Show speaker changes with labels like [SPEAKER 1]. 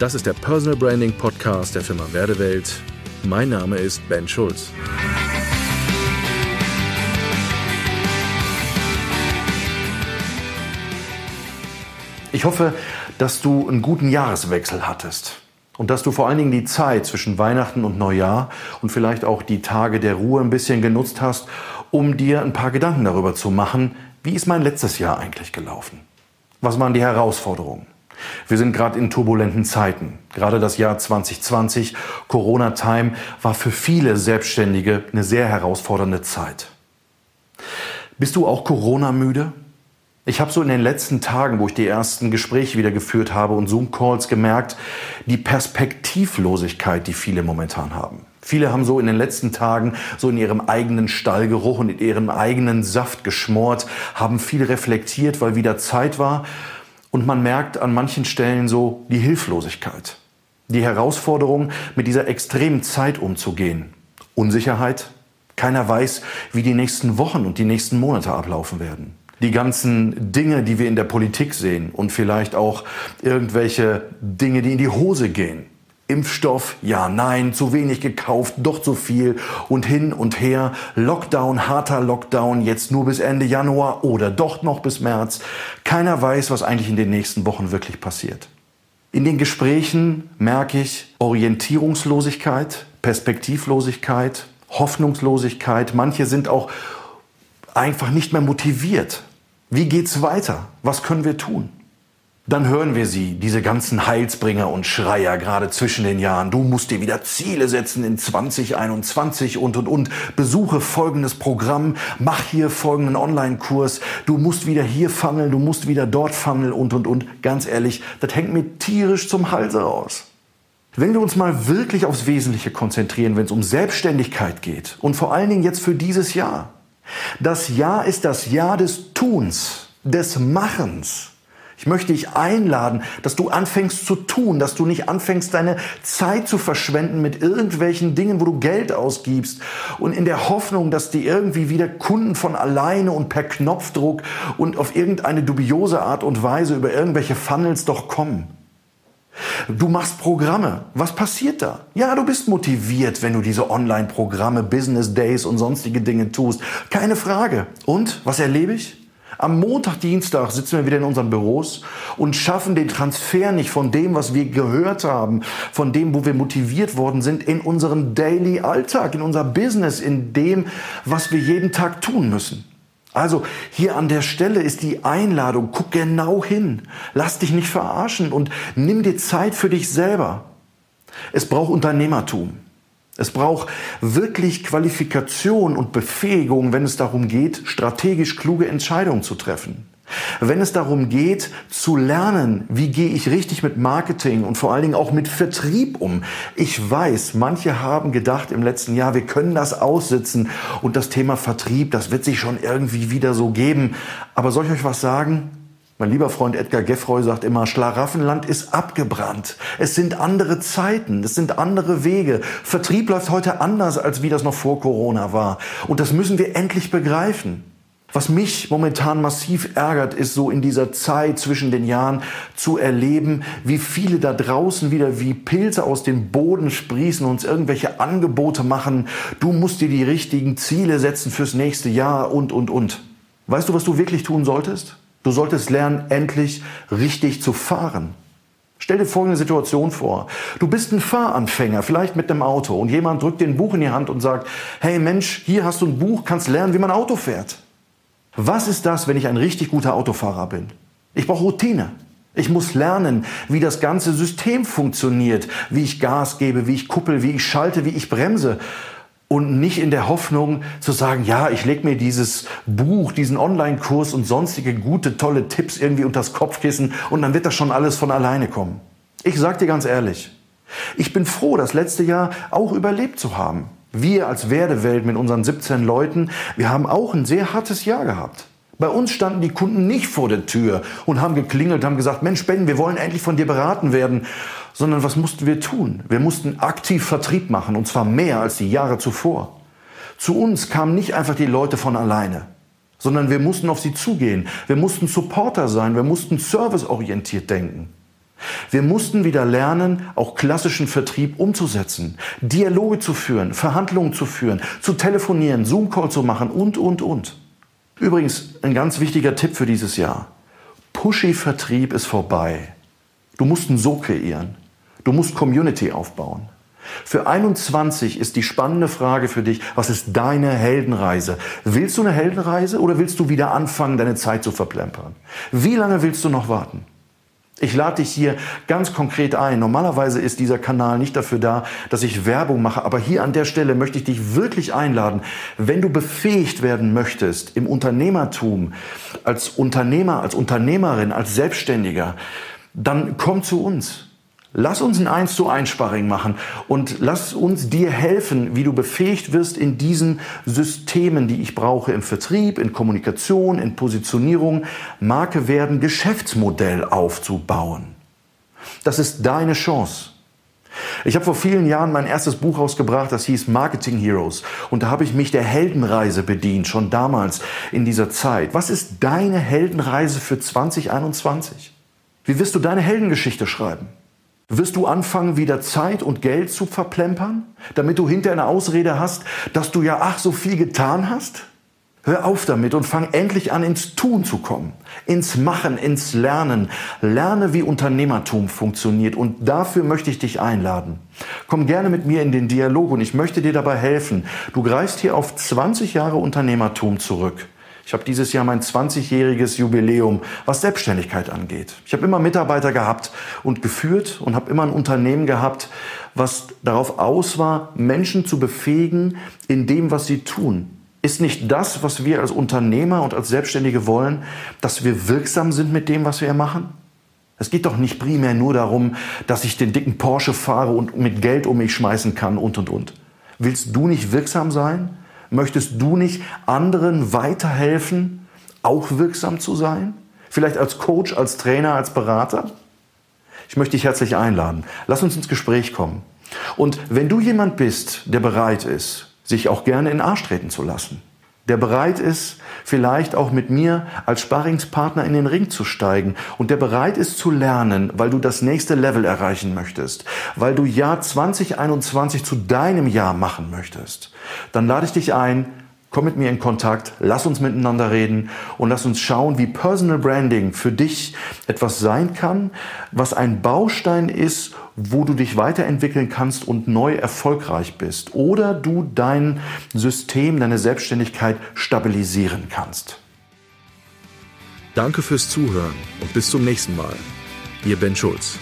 [SPEAKER 1] Das ist der Personal Branding Podcast der Firma Werdewelt. Mein Name ist Ben Schulz. Ich hoffe, dass du einen guten Jahreswechsel hattest und dass du vor allen Dingen die Zeit zwischen Weihnachten und Neujahr und vielleicht auch die Tage der Ruhe ein bisschen genutzt hast, um dir ein paar Gedanken darüber zu machen, wie ist mein letztes Jahr eigentlich gelaufen? Was waren die Herausforderungen? Wir sind gerade in turbulenten Zeiten. Gerade das Jahr 2020, Corona-Time, war für viele Selbstständige eine sehr herausfordernde Zeit. Bist du auch Corona-müde? Ich habe so in den letzten Tagen, wo ich die ersten Gespräche wieder geführt habe und Zoom-Calls gemerkt, die Perspektivlosigkeit, die viele momentan haben. Viele haben so in den letzten Tagen so in ihrem eigenen Stallgeruch und in ihrem eigenen Saft geschmort, haben viel reflektiert, weil wieder Zeit war und man merkt an manchen Stellen so die Hilflosigkeit, die Herausforderung, mit dieser extremen Zeit umzugehen. Unsicherheit. Keiner weiß, wie die nächsten Wochen und die nächsten Monate ablaufen werden. Die ganzen Dinge, die wir in der Politik sehen und vielleicht auch irgendwelche Dinge, die in die Hose gehen. Impfstoff, ja, nein, zu wenig gekauft, doch zu viel und hin und her. Lockdown, harter Lockdown, jetzt nur bis Ende Januar oder doch noch bis März. Keiner weiß, was eigentlich in den nächsten Wochen wirklich passiert. In den Gesprächen merke ich Orientierungslosigkeit, Perspektivlosigkeit, Hoffnungslosigkeit. Manche sind auch einfach nicht mehr motiviert. Wie geht's weiter? Was können wir tun? Dann hören wir sie, diese ganzen Heilsbringer und Schreier, gerade zwischen den Jahren. Du musst dir wieder Ziele setzen in 2021 und, und, und. Besuche folgendes Programm, mach hier folgenden Online-Kurs. Du musst wieder hier funneln, du musst wieder dort funneln und, und, und. Ganz ehrlich, das hängt mir tierisch zum Halse raus. Wenn wir uns mal wirklich aufs Wesentliche konzentrieren, wenn es um Selbstständigkeit geht und vor allen Dingen jetzt für dieses Jahr. Das Jahr ist das Jahr des Tuns, des Machens. Ich möchte dich einladen, dass du anfängst zu tun, dass du nicht anfängst, deine Zeit zu verschwenden mit irgendwelchen Dingen, wo du Geld ausgibst und in der Hoffnung, dass die irgendwie wieder Kunden von alleine und per Knopfdruck und auf irgendeine dubiose Art und Weise über irgendwelche Funnels doch kommen. Du machst Programme. Was passiert da? Ja, du bist motiviert, wenn du diese Online-Programme, Business Days und sonstige Dinge tust. Keine Frage. Und was erlebe ich? Am Montag, Dienstag sitzen wir wieder in unseren Büros und schaffen den Transfer nicht von dem, was wir gehört haben, von dem, wo wir motiviert worden sind, in unseren Daily Alltag, in unser Business, in dem, was wir jeden Tag tun müssen. Also hier an der Stelle ist die Einladung, guck genau hin, lass dich nicht verarschen und nimm dir Zeit für dich selber. Es braucht Unternehmertum. Es braucht wirklich Qualifikation und Befähigung, wenn es darum geht, strategisch kluge Entscheidungen zu treffen. Wenn es darum geht, zu lernen, wie gehe ich richtig mit Marketing und vor allen Dingen auch mit Vertrieb um. Ich weiß, manche haben gedacht im letzten Jahr, wir können das aussitzen und das Thema Vertrieb, das wird sich schon irgendwie wieder so geben. Aber soll ich euch was sagen? Mein lieber Freund Edgar Geffroy sagt immer, Schlaraffenland ist abgebrannt. Es sind andere Zeiten, es sind andere Wege. Vertrieb läuft heute anders, als wie das noch vor Corona war. Und das müssen wir endlich begreifen. Was mich momentan massiv ärgert, ist so in dieser Zeit zwischen den Jahren zu erleben, wie viele da draußen wieder wie Pilze aus dem Boden sprießen und uns irgendwelche Angebote machen. Du musst dir die richtigen Ziele setzen fürs nächste Jahr und, und, und. Weißt du, was du wirklich tun solltest? Du solltest lernen, endlich richtig zu fahren. Stell dir folgende Situation vor. Du bist ein Fahranfänger, vielleicht mit einem Auto, und jemand drückt dir ein Buch in die Hand und sagt, hey Mensch, hier hast du ein Buch, kannst lernen, wie man Auto fährt. Was ist das, wenn ich ein richtig guter Autofahrer bin? Ich brauche Routine. Ich muss lernen, wie das ganze System funktioniert, wie ich Gas gebe, wie ich kuppel, wie ich schalte, wie ich bremse und nicht in der Hoffnung zu sagen, ja, ich lege mir dieses Buch, diesen Online-Kurs und sonstige gute, tolle Tipps irgendwie unters Kopfkissen und dann wird das schon alles von alleine kommen. Ich sag dir ganz ehrlich, ich bin froh, das letzte Jahr auch überlebt zu haben. Wir als Werdewelt mit unseren 17 Leuten, wir haben auch ein sehr hartes Jahr gehabt. Bei uns standen die Kunden nicht vor der Tür und haben geklingelt, haben gesagt, Mensch, Ben, wir wollen endlich von dir beraten werden sondern was mussten wir tun? Wir mussten aktiv Vertrieb machen, und zwar mehr als die Jahre zuvor. Zu uns kamen nicht einfach die Leute von alleine, sondern wir mussten auf sie zugehen. Wir mussten Supporter sein, wir mussten serviceorientiert denken. Wir mussten wieder lernen, auch klassischen Vertrieb umzusetzen, Dialoge zu führen, Verhandlungen zu führen, zu telefonieren, Zoom-Call zu machen und, und, und. Übrigens, ein ganz wichtiger Tipp für dieses Jahr. Pushy-Vertrieb ist vorbei. Du musst einen So kreieren. Du musst Community aufbauen. Für 21 ist die spannende Frage für dich, was ist deine Heldenreise? Willst du eine Heldenreise oder willst du wieder anfangen, deine Zeit zu verplempern? Wie lange willst du noch warten? Ich lade dich hier ganz konkret ein. Normalerweise ist dieser Kanal nicht dafür da, dass ich Werbung mache, aber hier an der Stelle möchte ich dich wirklich einladen, wenn du befähigt werden möchtest im Unternehmertum, als Unternehmer, als Unternehmerin, als Selbstständiger, dann komm zu uns. Lass uns ein 1 zu 1 Sparring machen und lass uns dir helfen, wie du befähigt wirst in diesen Systemen, die ich brauche im Vertrieb, in Kommunikation, in Positionierung, Marke werden, Geschäftsmodell aufzubauen. Das ist deine Chance. Ich habe vor vielen Jahren mein erstes Buch rausgebracht, das hieß Marketing Heroes. Und da habe ich mich der Heldenreise bedient, schon damals in dieser Zeit. Was ist deine Heldenreise für 2021? Wie wirst du deine Heldengeschichte schreiben? Wirst du anfangen, wieder Zeit und Geld zu verplempern, damit du hinter eine Ausrede hast, dass du ja ach so viel getan hast? Hör auf damit und fang endlich an, ins Tun zu kommen, ins Machen, ins Lernen. Lerne, wie Unternehmertum funktioniert und dafür möchte ich dich einladen. Komm gerne mit mir in den Dialog und ich möchte dir dabei helfen. Du greifst hier auf 20 Jahre Unternehmertum zurück. Ich habe dieses Jahr mein 20-jähriges Jubiläum, was Selbstständigkeit angeht. Ich habe immer Mitarbeiter gehabt und geführt und habe immer ein Unternehmen gehabt, was darauf aus war, Menschen zu befähigen in dem, was sie tun. Ist nicht das, was wir als Unternehmer und als Selbstständige wollen, dass wir wirksam sind mit dem, was wir machen? Es geht doch nicht primär nur darum, dass ich den dicken Porsche fahre und mit Geld um mich schmeißen kann und, und, und. Willst du nicht wirksam sein? Möchtest du nicht anderen weiterhelfen, auch wirksam zu sein? Vielleicht als Coach, als Trainer, als Berater? Ich möchte dich herzlich einladen. Lass uns ins Gespräch kommen. Und wenn du jemand bist, der bereit ist, sich auch gerne in den Arsch treten zu lassen, der bereit ist, vielleicht auch mit mir als Sparringspartner in den Ring zu steigen und der bereit ist zu lernen, weil du das nächste Level erreichen möchtest, weil du Jahr 2021 zu deinem Jahr machen möchtest, dann lade ich dich ein, komm mit mir in Kontakt, lass uns miteinander reden und lass uns schauen, wie Personal Branding für dich etwas sein kann, was ein Baustein ist, wo du dich weiterentwickeln kannst und neu erfolgreich bist oder du dein System, deine Selbstständigkeit stabilisieren kannst.
[SPEAKER 2] Danke fürs Zuhören und bis zum nächsten Mal. Ihr Ben Schulz.